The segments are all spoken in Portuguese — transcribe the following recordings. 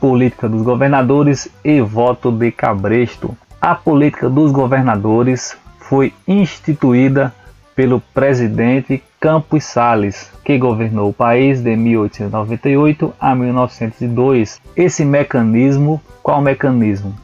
política dos governadores e voto de cabresto. A política dos governadores foi instituída pelo presidente Campos Salles, que governou o país de 1898 a 1902. Esse mecanismo, qual mecanismo?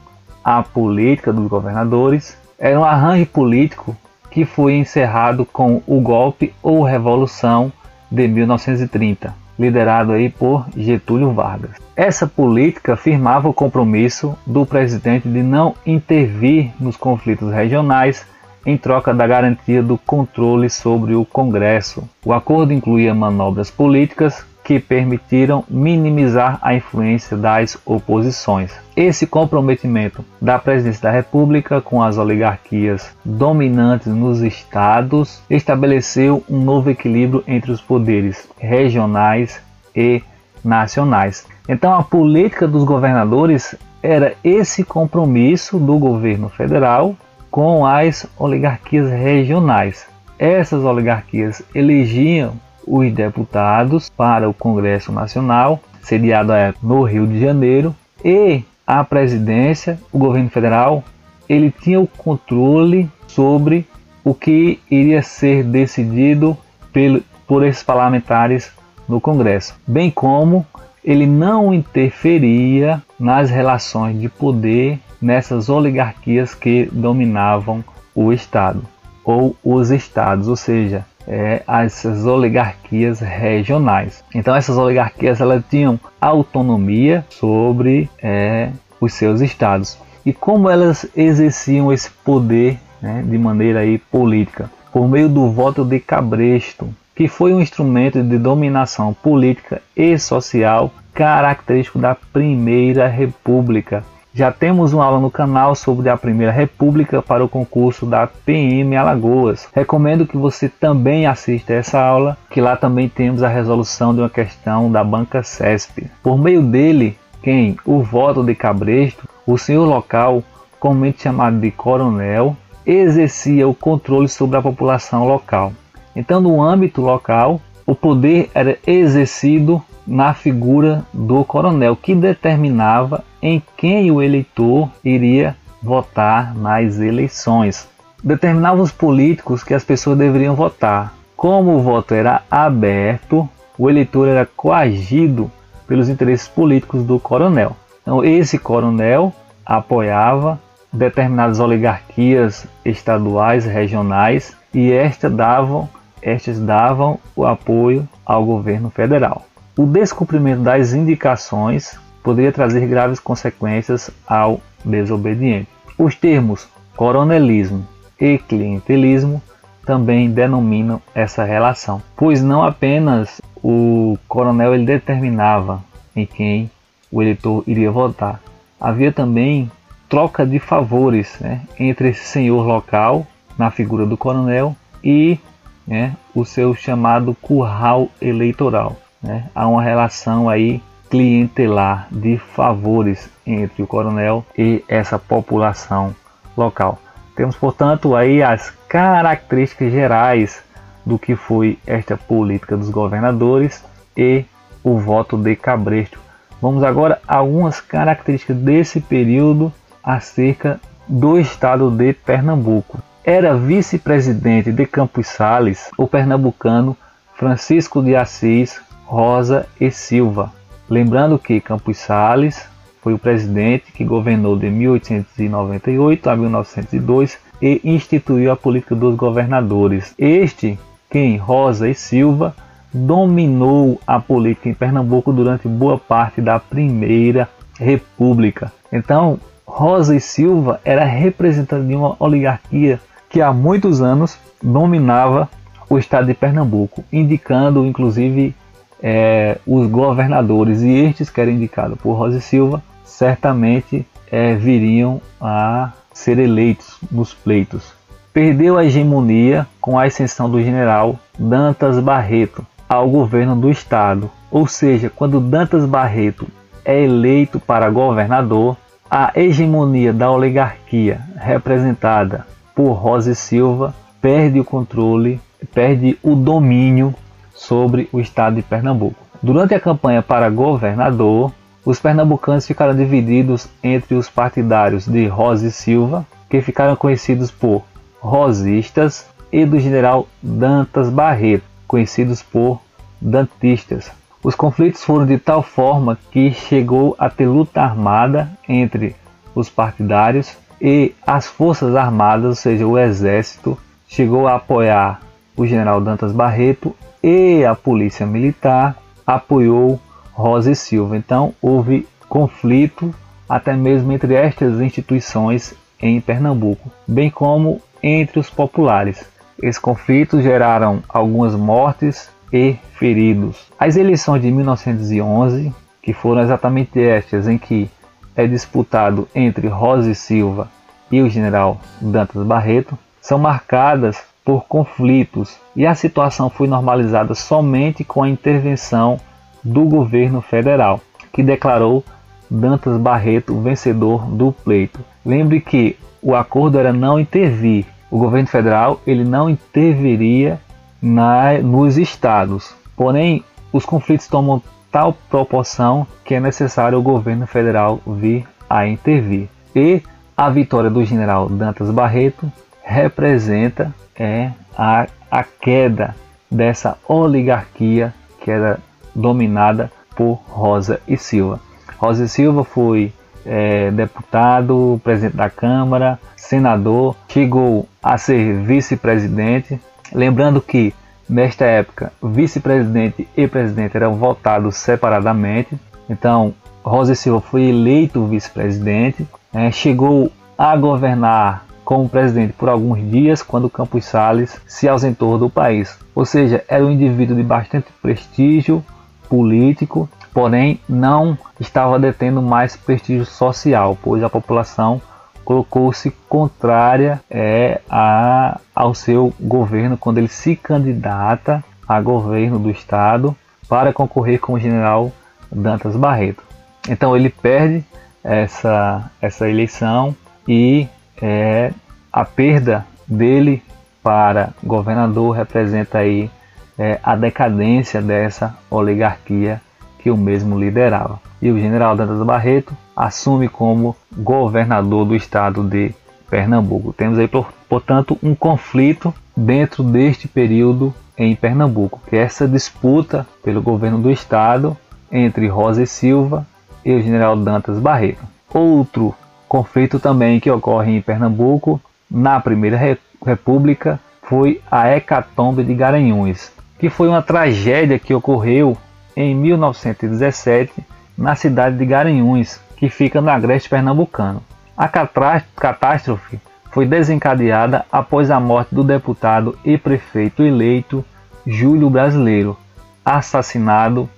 A política dos governadores era um arranjo político que foi encerrado com o golpe ou revolução de 1930, liderado aí por Getúlio Vargas. Essa política firmava o compromisso do presidente de não intervir nos conflitos regionais em troca da garantia do controle sobre o Congresso. O acordo incluía manobras políticas que permitiram minimizar a influência das oposições. Esse comprometimento da presidência da República com as oligarquias dominantes nos estados estabeleceu um novo equilíbrio entre os poderes regionais e nacionais. Então, a política dos governadores era esse compromisso do governo federal com as oligarquias regionais. Essas oligarquias elegiam os deputados para o Congresso Nacional, sediado no Rio de Janeiro, e a presidência, o governo federal, ele tinha o controle sobre o que iria ser decidido pelo, por esses parlamentares no Congresso, bem como ele não interferia nas relações de poder nessas oligarquias que dominavam o Estado ou os estados, ou seja, é, essas oligarquias regionais. Então essas oligarquias elas tinham autonomia sobre é, os seus estados. E como elas exerciam esse poder né, de maneira aí, política? Por meio do voto de cabresto, que foi um instrumento de dominação política e social característico da Primeira República, já temos uma aula no canal sobre a Primeira República para o concurso da PM Alagoas. Recomendo que você também assista essa aula, que lá também temos a resolução de uma questão da banca CESP. Por meio dele, quem? O voto de Cabresto, o senhor local, comumente chamado de coronel, exercia o controle sobre a população local. Então, no âmbito local, o poder era exercido na figura do coronel, que determinava em quem o eleitor iria votar nas eleições. Determinava os políticos que as pessoas deveriam votar. Como o voto era aberto, o eleitor era coagido pelos interesses políticos do coronel. Então, esse coronel apoiava determinadas oligarquias estaduais, regionais, e estas davam, estas davam o apoio ao governo federal. O descumprimento das indicações poderia trazer graves consequências ao desobediente. Os termos coronelismo e clientelismo também denominam essa relação, pois não apenas o coronel ele determinava em quem o eleitor iria votar, havia também troca de favores né, entre esse senhor local, na figura do coronel, e né, o seu chamado curral eleitoral. Né? Há uma relação aí clientelar de favores entre o coronel e essa população local. Temos, portanto, aí as características gerais do que foi esta política dos governadores e o voto de Cabresto. Vamos agora a algumas características desse período acerca do estado de Pernambuco. Era vice-presidente de Campos Sales o pernambucano Francisco de Assis Rosa e Silva. Lembrando que Campos Sales foi o presidente que governou de 1898 a 1902 e instituiu a política dos governadores. Este, quem Rosa e Silva, dominou a política em Pernambuco durante boa parte da Primeira República. Então, Rosa e Silva era representante de uma oligarquia que há muitos anos dominava o estado de Pernambuco, indicando inclusive é, os governadores e estes que eram indicados por Rosa Silva certamente é, viriam a ser eleitos nos pleitos. Perdeu a hegemonia com a ascensão do general Dantas Barreto ao governo do estado, ou seja, quando Dantas Barreto é eleito para governador, a hegemonia da oligarquia representada por Rosa Silva perde o controle, perde o domínio sobre o estado de Pernambuco. Durante a campanha para governador, os pernambucanos ficaram divididos entre os partidários de Rosa e Silva, que ficaram conhecidos por rosistas, e do general Dantas Barreto, conhecidos por dantistas. Os conflitos foram de tal forma que chegou a ter luta armada entre os partidários e as forças armadas, ou seja, o exército, chegou a apoiar o general Dantas Barreto e a polícia militar apoiou Rosa e Silva. Então houve conflito até mesmo entre estas instituições em Pernambuco, bem como entre os populares. Esses conflitos geraram algumas mortes e feridos. As eleições de 1911, que foram exatamente estas em que é disputado entre Rosa e Silva e o general Dantas Barreto, são marcadas por conflitos e a situação foi normalizada somente com a intervenção do governo federal, que declarou Dantas Barreto vencedor do pleito. Lembre que o acordo era não intervir. O governo federal ele não interviria na, nos estados. Porém, os conflitos tomam tal proporção que é necessário o governo federal vir a intervir. E a vitória do general Dantas Barreto representa é, a, a queda dessa oligarquia que era dominada por Rosa e Silva. Rosa e Silva foi é, deputado, presidente da Câmara, senador, chegou a ser vice-presidente. Lembrando que nesta época vice-presidente e presidente eram votados separadamente. Então Rosa Silva foi eleito vice-presidente, é, chegou a governar como presidente por alguns dias quando Campos Salles se ausentou do país. Ou seja, era um indivíduo de bastante prestígio, político, porém não estava detendo mais prestígio social, pois a população colocou-se contrária é, a, ao seu governo quando ele se candidata a governo do estado para concorrer com o general Dantas Barreto. Então ele perde essa, essa eleição e é, a perda dele para governador representa aí é, a decadência dessa oligarquia que o mesmo liderava. E o general Dantas Barreto assume como governador do estado de Pernambuco. Temos aí, portanto, um conflito dentro deste período em Pernambuco, que é essa disputa pelo governo do estado entre Rosa e Silva e o general Dantas Barreto. Outro conflito também que ocorre em Pernambuco na Primeira República foi a Hecatombe de Garanhuns, que foi uma tragédia que ocorreu em 1917 na cidade de Garanhuns, que fica no agreste pernambucano. A catástrofe foi desencadeada após a morte do deputado e prefeito eleito Júlio Brasileiro, assassinado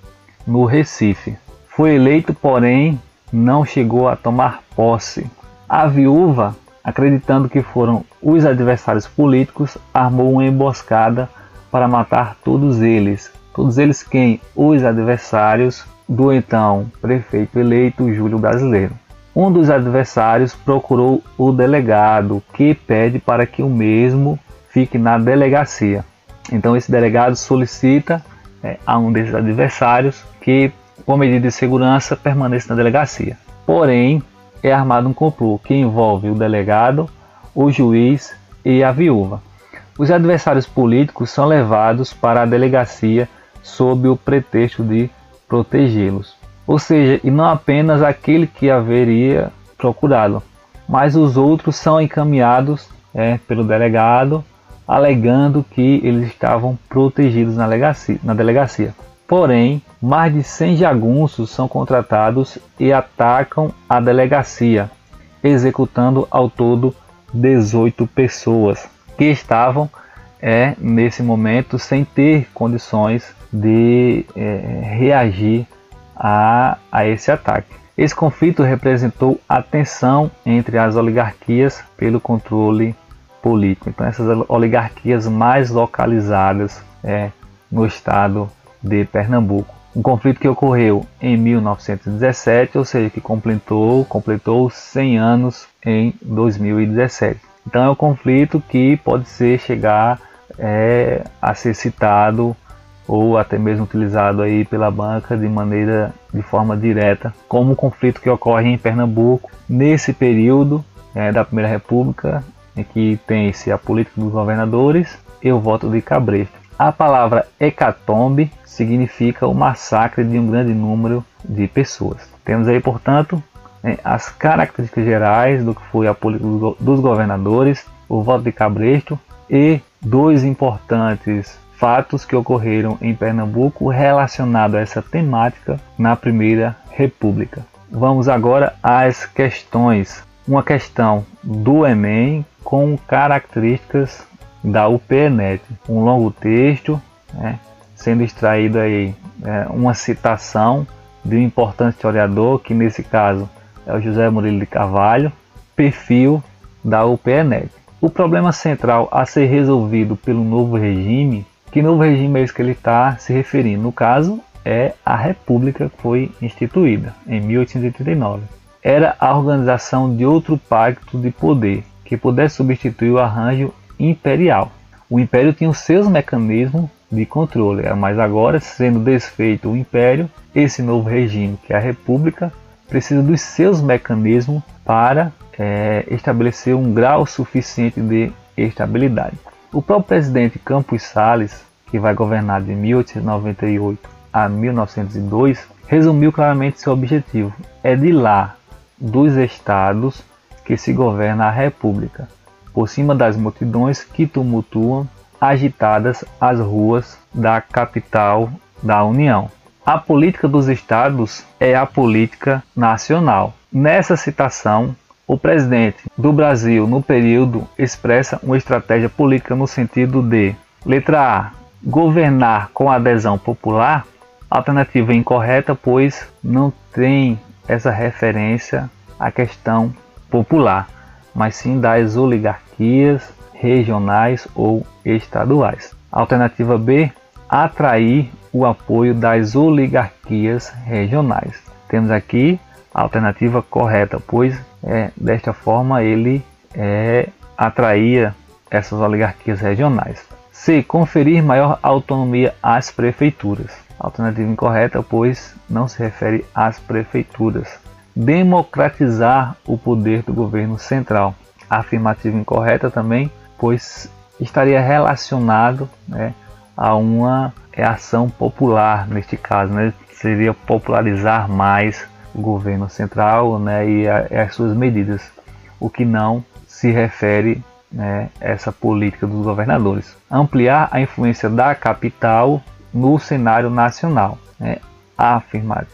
no Recife. Foi eleito, porém, não chegou a tomar posse. A viúva, acreditando que foram os adversários políticos, armou uma emboscada para matar todos eles. Todos eles quem? Os adversários do então prefeito eleito Júlio Brasileiro. Um dos adversários procurou o delegado, que pede para que o mesmo fique na delegacia. Então esse delegado solicita é, a um desses adversários que, por medida de segurança, permaneça na delegacia. Porém, é armado um complô que envolve o delegado, o juiz e a viúva. Os adversários políticos são levados para a delegacia sob o pretexto de protegê-los. Ou seja, e não apenas aquele que haveria procurado, mas os outros são encaminhados é, pelo delegado, alegando que eles estavam protegidos na delegacia. Na delegacia. Porém, mais de 100 jagunços são contratados e atacam a delegacia, executando ao todo 18 pessoas que estavam é, nesse momento sem ter condições de é, reagir a, a esse ataque. Esse conflito representou a tensão entre as oligarquias pelo controle político. Então, essas oligarquias mais localizadas é, no estado de Pernambuco. Um conflito que ocorreu em 1917, ou seja, que completou, completou 100 anos em 2017. Então é um conflito que pode ser chegar é, a ser citado ou até mesmo utilizado aí pela banca de maneira de forma direta, como o conflito que ocorre em Pernambuco nesse período é, da Primeira República, em que tem-se a política dos governadores e o voto de Cabresto. A palavra hecatombe significa o massacre de um grande número de pessoas. Temos aí, portanto, é, as características gerais do que foi a política dos governadores, o voto de Cabresto e dois importantes fatos que ocorreram em Pernambuco relacionados a essa temática na Primeira República. Vamos agora às questões. Uma questão do Enem com características da UPNet. Um longo texto, né, sendo extraído aí é, uma citação de um importante historiador, que nesse caso é o José Murilo de Carvalho, perfil da UPNet. O problema central a ser resolvido pelo novo regime, que novo regime é esse que ele está se referindo? No caso, é a República que foi instituída em 1839. Era a organização de outro pacto de poder que pudesse substituir o arranjo imperial. O império tinha os seus mecanismos de controle, mas agora, sendo desfeito o império, esse novo regime, que é a república, precisa dos seus mecanismos para é, estabelecer um grau suficiente de estabilidade. O próprio presidente Campos Salles, que vai governar de 1898 a 1902, resumiu claramente seu objetivo: é de lá dos estados que se governa a república, por cima das multidões que tumultuam agitadas as ruas da capital da União. A política dos estados é a política nacional. Nessa citação, o presidente do Brasil no período expressa uma estratégia política no sentido de letra A, governar com adesão popular, alternativa incorreta, pois não tem essa referência à questão popular, mas sim das oligarquias regionais ou estaduais. Alternativa B, atrair o apoio das oligarquias regionais. Temos aqui alternativa correta, pois é, desta forma ele é, atraía essas oligarquias regionais. C. Conferir maior autonomia às prefeituras. Alternativa incorreta, pois não se refere às prefeituras. Democratizar o poder do governo central. Afirmativa incorreta também, pois estaria relacionado né, a uma ação popular neste caso, né? seria popularizar mais o governo central né, e, a, as suas medidas, o que não se refere né, essa política dos governadores. Ampliar a influência da capital no cenário nacional. Né, a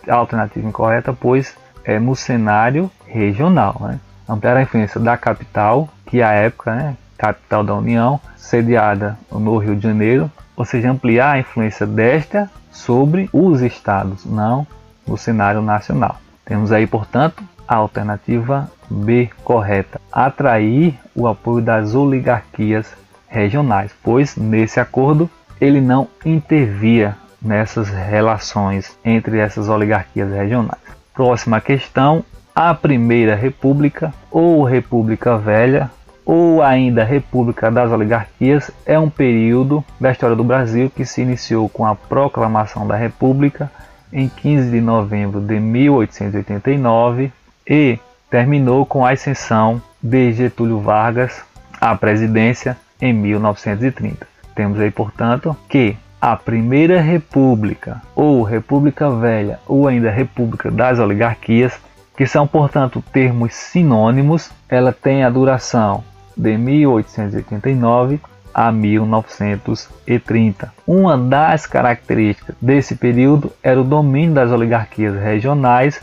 alternativa incorreta, pois é no cenário regional. Né, ampliar a influência da capital, que à época, né, capital da União, sediada no Rio de Janeiro, ou seja, ampliar a influência desta sobre os estados, não no cenário nacional. Temos aí, portanto, a alternativa B correta: atrair o apoio das oligarquias regionais, pois nesse acordo ele não intervia nessas relações entre essas oligarquias regionais. Próxima questão: a Primeira República ou República Velha ou ainda República das Oligarquias é um período da história do Brasil que se iniciou com a proclamação da República em 15 de novembro de 1889 e terminou com a ascensão de Getúlio Vargas à presidência em 1930. Temos aí, portanto, que a Primeira República, ou República Velha, ou ainda República das Oligarquias, que são, portanto, termos sinônimos, ela tem a duração de 1889 a 1930. Uma das características desse período era o domínio das oligarquias regionais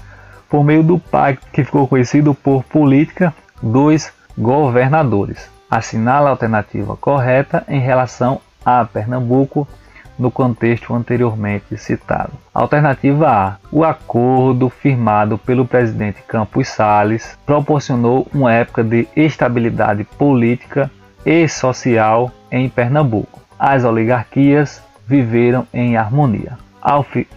por meio do pacto que ficou conhecido por política dos governadores. Assinala a alternativa correta em relação a Pernambuco no contexto anteriormente citado. Alternativa A: o acordo firmado pelo presidente Campos Salles proporcionou uma época de estabilidade política e social em Pernambuco. As oligarquias viveram em harmonia.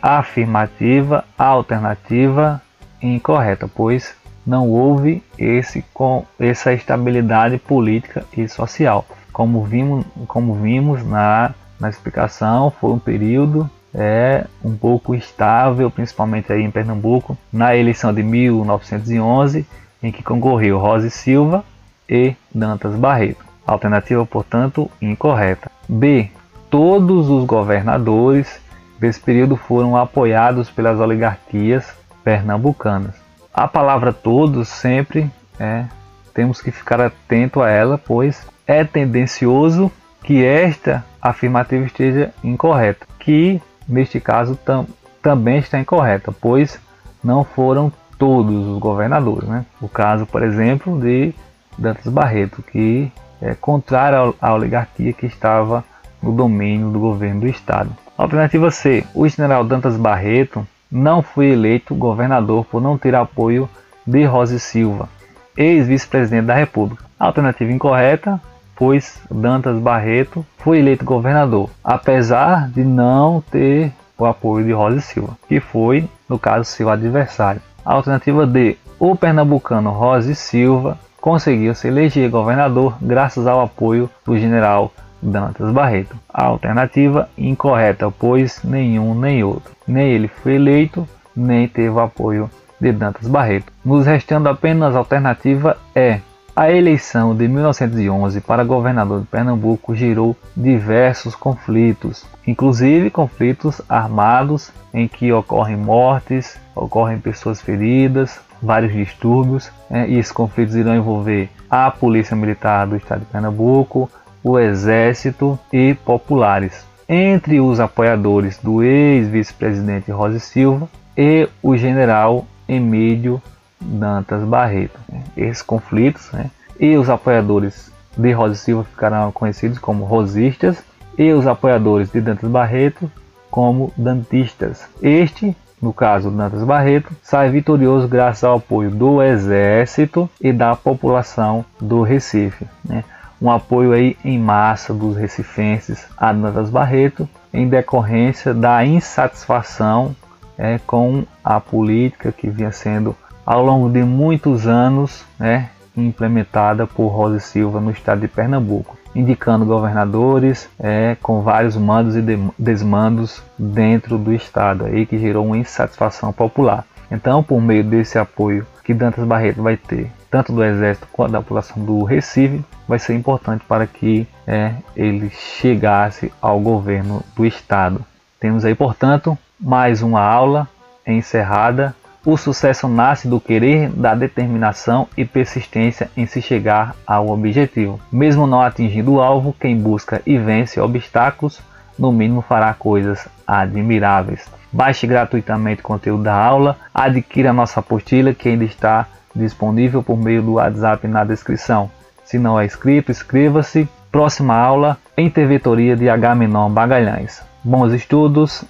Afirmativa, alternativa incorreta, pois não houve esse com essa estabilidade política e social, como vimos, como vimos na na explicação, foi um período é um pouco estável, principalmente aí em Pernambuco, na eleição de 1911, em que concorreu Rosa Silva e Dantas Barreto. Alternativa, portanto, incorreta. B. Todos os governadores desse período foram apoiados pelas oligarquias pernambucanas. A palavra todos sempre é, temos que ficar atento a ela, pois é tendencioso que esta afirmativa esteja incorreta, que neste caso tam, também está incorreta, pois não foram todos os governadores. Né? O caso, por exemplo, de Dantas Barreto, que é contrário à oligarquia que estava no domínio do governo do estado. Alternativa C. O general Dantas Barreto não foi eleito governador por não ter apoio de Rosa Silva, ex-vice-presidente da República. Alternativa incorreta, pois Dantas Barreto foi eleito governador, apesar de não ter o apoio de Rosa Silva, que foi, no caso, seu adversário. Alternativa D. O pernambucano Rosa Silva conseguiu se eleger governador graças ao apoio do general Dantas Barreto. A alternativa incorreta, pois nenhum nem outro. Nem ele foi eleito, nem teve apoio de Dantas Barreto. Nos restando apenas a alternativa E. A eleição de 1911 para governador de Pernambuco gerou diversos conflitos, inclusive conflitos armados em que ocorrem mortes, ocorrem pessoas feridas, vários distúrbios, né? e esses conflitos irão envolver a Polícia Militar do Estado de Pernambuco, o Exército e populares. Entre os apoiadores do ex-vice-presidente Rosa Silva e o general Emílio Dantas Barreto. Esses conflitos né, e os apoiadores de Rosa Silva ficarão conhecidos como rosistas e os apoiadores de Dantas Barreto como dantistas. Este no caso Dantas Barreto, sai vitorioso graças ao apoio do Exército e da população do Recife. Né? Um apoio aí em massa dos recifenses a Dantas Barreto, em decorrência da insatisfação é, com a política que vinha sendo ao longo de muitos anos né, implementada por Rosa Silva no estado de Pernambuco indicando governadores é, com vários mandos e desmandos dentro do estado, aí que gerou uma insatisfação popular. Então, por meio desse apoio que Dantas Barreto vai ter, tanto do Exército quanto da população do Recife, vai ser importante para que é, ele chegasse ao governo do estado. Temos aí, portanto, mais uma aula encerrada o sucesso nasce do querer, da determinação e persistência em se chegar ao objetivo. Mesmo não atingindo o alvo, quem busca e vence obstáculos, no mínimo fará coisas admiráveis. Baixe gratuitamente o conteúdo da aula, adquira nossa apostila que ainda está disponível por meio do WhatsApp na descrição. Se não é inscrito, inscreva-se. Próxima aula, Intervetoria de H. Menon Bagalhães. Bons estudos